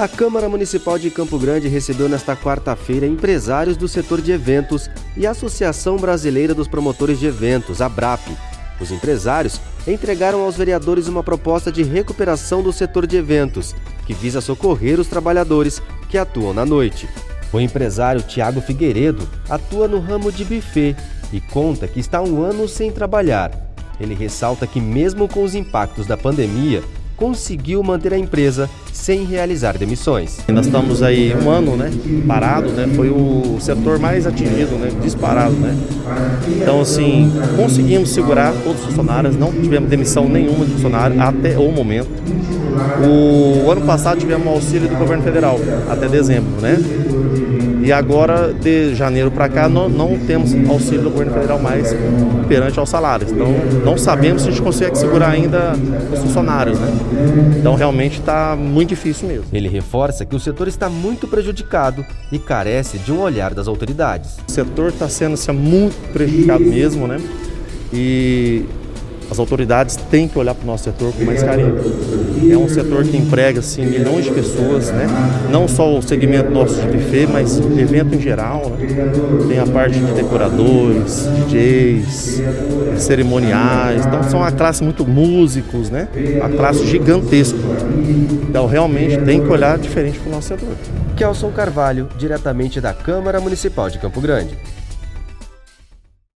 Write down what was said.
A Câmara Municipal de Campo Grande recebeu nesta quarta-feira empresários do setor de eventos e a Associação Brasileira dos Promotores de Eventos, a BRAP. Os empresários entregaram aos vereadores uma proposta de recuperação do setor de eventos, que visa socorrer os trabalhadores que atuam na noite. O empresário Tiago Figueiredo atua no ramo de buffet e conta que está um ano sem trabalhar. Ele ressalta que, mesmo com os impactos da pandemia, conseguiu manter a empresa sem realizar demissões. Nós estamos aí um ano, né, parado, né, foi o setor mais atingido, né, disparado, né. Então, assim, conseguimos segurar todos os funcionários, não tivemos demissão nenhuma de funcionário até o momento. O ano passado tivemos auxílio do governo federal até dezembro, né? E agora, de janeiro para cá, não, não, temos auxílio do governo federal mais perante aos salários. Então, não sabemos se a gente consegue segurar ainda os funcionários, né? Então, realmente está muito difícil mesmo. Ele reforça que o setor está muito prejudicado e carece de um olhar das autoridades. O setor está sendo assim, muito prejudicado mesmo, né? E as autoridades têm que olhar para o nosso setor com mais carinho. É um setor que emprega assim, milhões de pessoas, né? não só o segmento nosso de buffet, mas evento em geral. Né? Tem a parte de decoradores, DJs, cerimoniais. Então são uma classe muito músicos, né? uma classe gigantesca. Então realmente tem que olhar diferente para o nosso setor. Kelson Carvalho, diretamente da Câmara Municipal de Campo Grande.